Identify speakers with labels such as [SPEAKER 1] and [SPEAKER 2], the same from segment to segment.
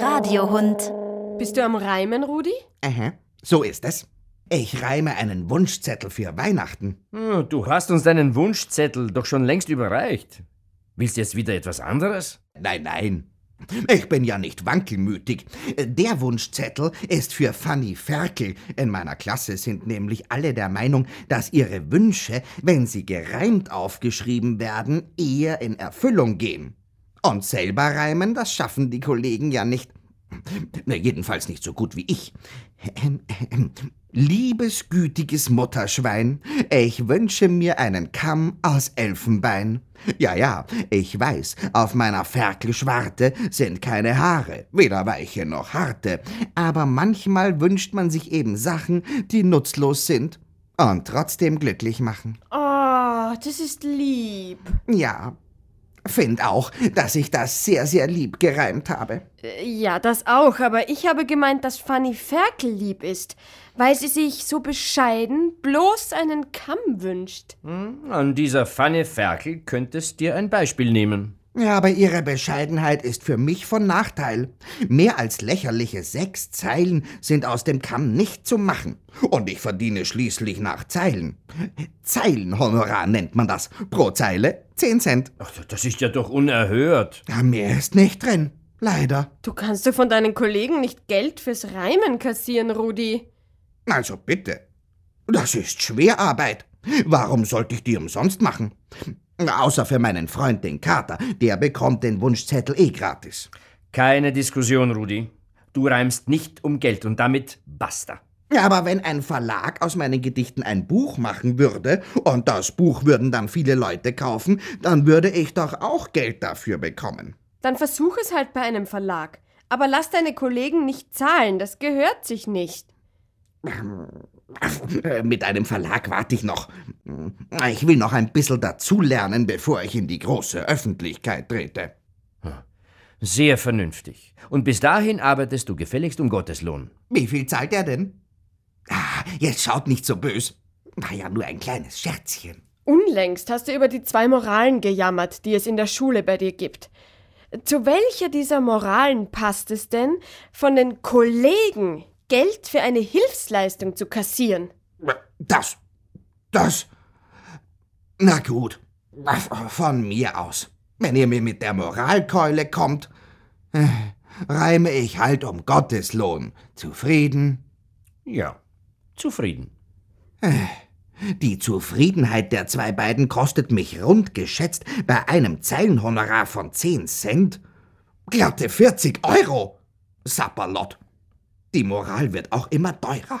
[SPEAKER 1] Radiohund.
[SPEAKER 2] Bist du am Reimen, Rudi?
[SPEAKER 3] Aha, so ist es. Ich reime einen Wunschzettel für Weihnachten.
[SPEAKER 4] Hm, Du hast uns deinen Wunschzettel doch schon längst überreicht. Willst du jetzt wieder etwas anderes?
[SPEAKER 3] Nein, nein. Ich bin ja nicht wankelmütig. Der Wunschzettel ist für Fanny Ferkel. In meiner Klasse sind nämlich alle der Meinung, dass ihre Wünsche, wenn sie gereimt aufgeschrieben werden, eher in Erfüllung gehen. Und selber reimen, das schaffen die Kollegen ja nicht. Na, Jedenfalls nicht so gut wie ich. Ähm, ähm, Liebes gütiges Mutterschwein, ich wünsche mir einen Kamm aus Elfenbein. Ja, ja, ich weiß, auf meiner Ferkelschwarte sind keine Haare, weder weiche noch harte, aber manchmal wünscht man sich eben Sachen, die nutzlos sind und trotzdem glücklich machen.
[SPEAKER 2] Oh, das ist lieb.
[SPEAKER 3] Ja, find auch, dass ich das sehr, sehr lieb gereimt habe.
[SPEAKER 2] Äh, Ja, das auch, aber ich habe gemeint, dass Fanny Ferkel lieb ist, weil sie sich so bescheiden bloß einen Kamm wünscht.
[SPEAKER 4] An dieser Pfanne Ferkel könntest dir ein Beispiel nehmen.
[SPEAKER 3] Ja, aber Ihre Bescheidenheit ist für mich von Nachteil. Mehr als lächerliche sechs Zeilen sind aus dem Kamm nicht zu machen. Und ich verdiene schließlich nach Zeilen. Zeilenhonorar nennt man das. Pro Zeile zehn Cent.
[SPEAKER 4] Ach, das ist ja doch unerhört.
[SPEAKER 3] Ja, mehr ist nicht drin. Leider.
[SPEAKER 2] Du kannst doch von deinen Kollegen nicht Geld fürs Reimen kassieren, Rudi.
[SPEAKER 3] Also bitte. Das ist Schwerarbeit. Warum sollte ich die umsonst machen? Außer für meinen Freund, den Kater. Der bekommt den Wunschzettel eh gratis.
[SPEAKER 4] Keine Diskussion, Rudi. Du reimst nicht um Geld und damit basta.
[SPEAKER 3] Ja, aber wenn ein Verlag aus meinen Gedichten ein Buch machen würde und das Buch würden dann viele Leute kaufen, dann würde ich doch auch Geld dafür bekommen.
[SPEAKER 2] Dann versuch es halt bei einem Verlag. Aber lass deine Kollegen nicht zahlen, das gehört sich nicht.
[SPEAKER 3] Mit einem Verlag warte ich noch. Ich will noch ein bisschen dazulernen, bevor ich in die große Öffentlichkeit trete.
[SPEAKER 4] Sehr vernünftig. Und bis dahin arbeitest du gefälligst um Gottes Lohn.
[SPEAKER 3] Wie viel zahlt er denn? Ah, jetzt schaut nicht so bös. War ja nur ein kleines Scherzchen.
[SPEAKER 2] Unlängst hast du über die zwei Moralen gejammert, die es in der Schule bei dir gibt. Zu welcher dieser Moralen passt es denn, von den Kollegen Geld für eine Hilfsleistung zu kassieren?
[SPEAKER 3] Das. Das. Na gut. Von mir aus. Wenn ihr mir mit der Moralkeule kommt, äh, reime ich halt um Gottes Lohn. Zufrieden?
[SPEAKER 4] Ja, zufrieden.
[SPEAKER 3] Die Zufriedenheit der zwei beiden kostet mich rund geschätzt bei einem Zeilenhonorar von 10 Cent glatte 40 Euro. Sapperlot. Die Moral wird auch immer teurer.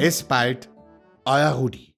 [SPEAKER 3] Bis bald, euer Rudi.